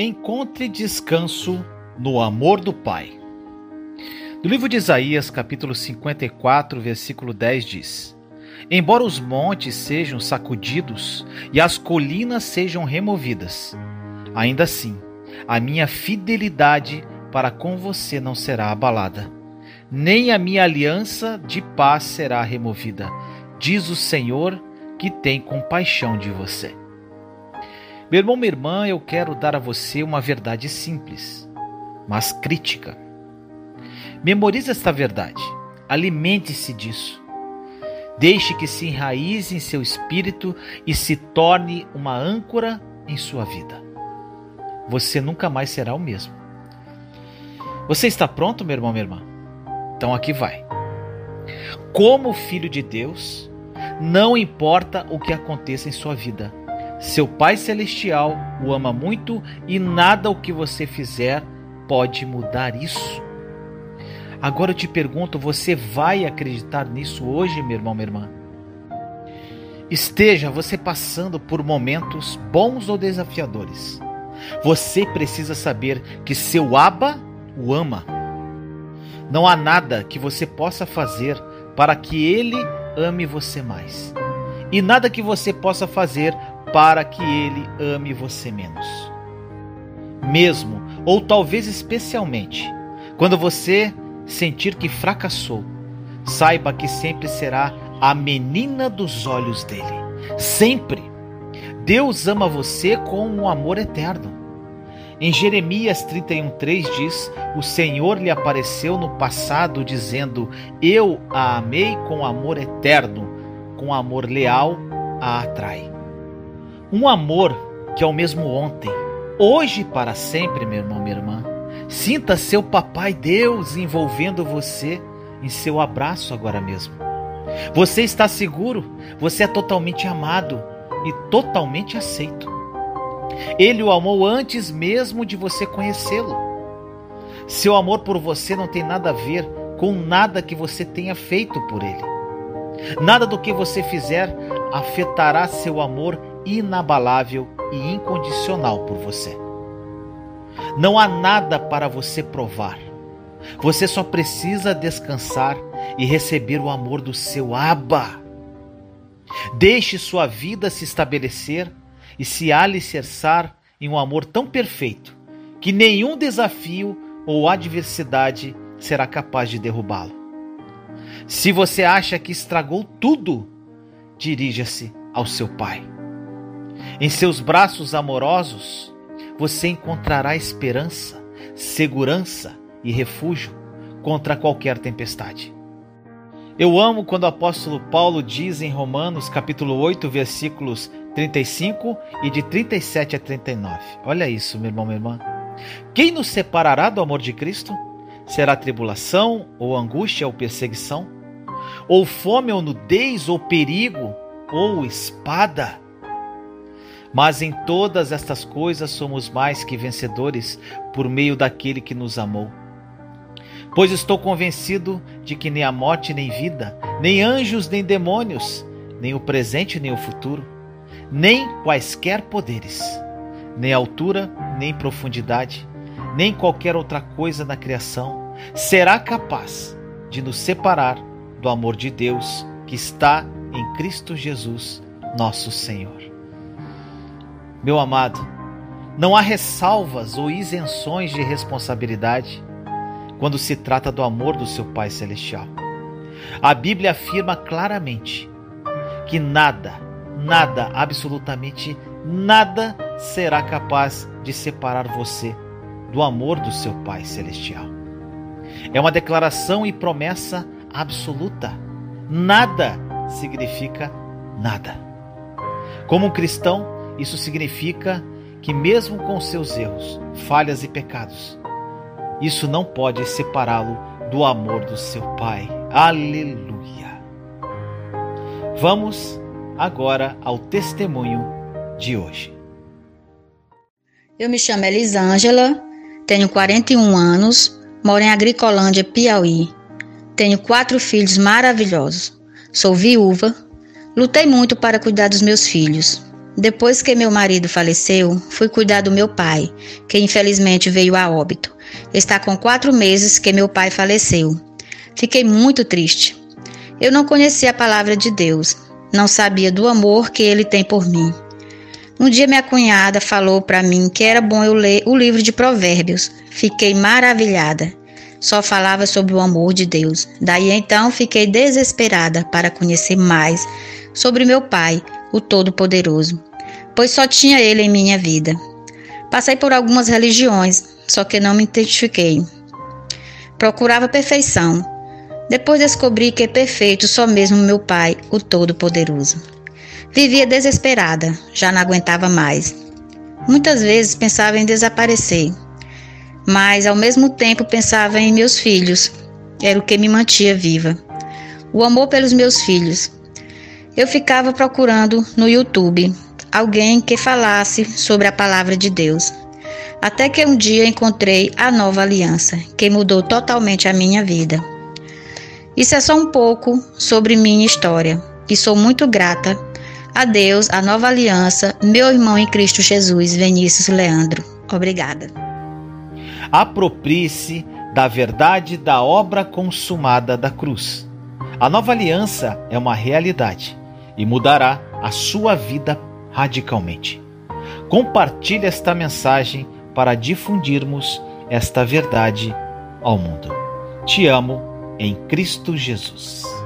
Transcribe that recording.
Encontre descanso no amor do Pai. No livro de Isaías, capítulo 54, versículo 10 diz: Embora os montes sejam sacudidos e as colinas sejam removidas, ainda assim, a minha fidelidade para com você não será abalada, nem a minha aliança de paz será removida, diz o Senhor que tem compaixão de você. Meu irmão, minha irmã, eu quero dar a você uma verdade simples, mas crítica. Memorize esta verdade, alimente-se disso. Deixe que se enraize em seu espírito e se torne uma âncora em sua vida. Você nunca mais será o mesmo. Você está pronto, meu irmão, minha irmã? Então aqui vai. Como filho de Deus, não importa o que aconteça em sua vida, seu Pai Celestial o ama muito e nada o que você fizer pode mudar isso. Agora eu te pergunto: você vai acreditar nisso hoje, meu irmão, minha irmã? Esteja você passando por momentos bons ou desafiadores. Você precisa saber que seu Aba o ama. Não há nada que você possa fazer para que ele ame você mais. E nada que você possa fazer para que ele ame você menos. Mesmo, ou talvez especialmente, quando você sentir que fracassou, saiba que sempre será a menina dos olhos dele. Sempre. Deus ama você com um amor eterno. Em Jeremias 31:3 diz: O Senhor lhe apareceu no passado dizendo: Eu a amei com amor eterno, com amor leal a atrai. Um amor que é o mesmo ontem, hoje e para sempre, meu irmão, minha irmã. Sinta seu papai Deus envolvendo você em seu abraço agora mesmo. Você está seguro, você é totalmente amado e totalmente aceito. Ele o amou antes mesmo de você conhecê-lo. Seu amor por você não tem nada a ver com nada que você tenha feito por ele. Nada do que você fizer afetará seu amor inabalável e incondicional por você. Não há nada para você provar. Você só precisa descansar e receber o amor do seu Abba. Deixe sua vida se estabelecer e se alicerçar em um amor tão perfeito que nenhum desafio ou adversidade será capaz de derrubá-lo. Se você acha que estragou tudo, dirija-se ao seu Pai. Em seus braços amorosos, você encontrará esperança, segurança e refúgio contra qualquer tempestade. Eu amo quando o apóstolo Paulo diz em Romanos capítulo 8, versículos 35 e de 37 a 39. Olha isso, meu irmão, minha irmã. Quem nos separará do amor de Cristo? Será tribulação, ou angústia, ou perseguição? Ou fome, ou nudez, ou perigo, ou espada? Mas em todas estas coisas somos mais que vencedores por meio daquele que nos amou. Pois estou convencido de que nem a morte, nem vida, nem anjos, nem demônios, nem o presente, nem o futuro, nem quaisquer poderes, nem altura, nem profundidade, nem qualquer outra coisa na criação será capaz de nos separar do amor de Deus que está em Cristo Jesus, nosso Senhor. Meu amado, não há ressalvas ou isenções de responsabilidade quando se trata do amor do seu Pai Celestial. A Bíblia afirma claramente que nada, nada, absolutamente nada será capaz de separar você do amor do seu Pai Celestial. É uma declaração e promessa absoluta. Nada significa nada. Como um cristão, isso significa que, mesmo com seus erros, falhas e pecados, isso não pode separá-lo do amor do seu Pai. Aleluia! Vamos agora ao testemunho de hoje. Eu me chamo Elisângela, tenho 41 anos, moro em Agricolândia, Piauí. Tenho quatro filhos maravilhosos. Sou viúva, lutei muito para cuidar dos meus filhos Depois que meu marido faleceu, fui cuidar do meu pai, que infelizmente veio a óbito. Está com quatro meses que meu pai faleceu. Fiquei muito triste. Eu não conhecia a palavra de Deus, não sabia do amor que ele tem por mim. Um dia minha cunhada falou para mim que era bom eu ler o livro de Provérbios. Fiquei maravilhada. Só falava sobre o amor de Deus. Daí então fiquei desesperada para conhecer mais sobre meu Pai, o Todo-Poderoso, pois só tinha Ele em minha vida. Passei por algumas religiões, só que não me identifiquei. Procurava perfeição. Depois descobri que é perfeito só mesmo meu Pai, o Todo-Poderoso. Vivia desesperada, já não aguentava mais. Muitas vezes pensava em desaparecer, mas ao mesmo tempo pensava em meus filhos. Era o que me mantinha viva. O amor pelos meus filhos. Eu ficava procurando no YouTube alguém que falasse sobre a palavra de Deus. Até que um dia encontrei a nova aliança, que mudou totalmente a minha vida. Isso é só um pouco sobre minha história e sou muito grata a Deus, a nova aliança, meu irmão em Cristo Jesus, Vinícius Leandro. Obrigada. Aproprie-se da verdade da obra consumada da cruz. A nova aliança é uma realidade e mudará a sua vida radicalmente. Compartilhe esta mensagem para difundirmos esta verdade ao mundo. Te amo em Cristo Jesus.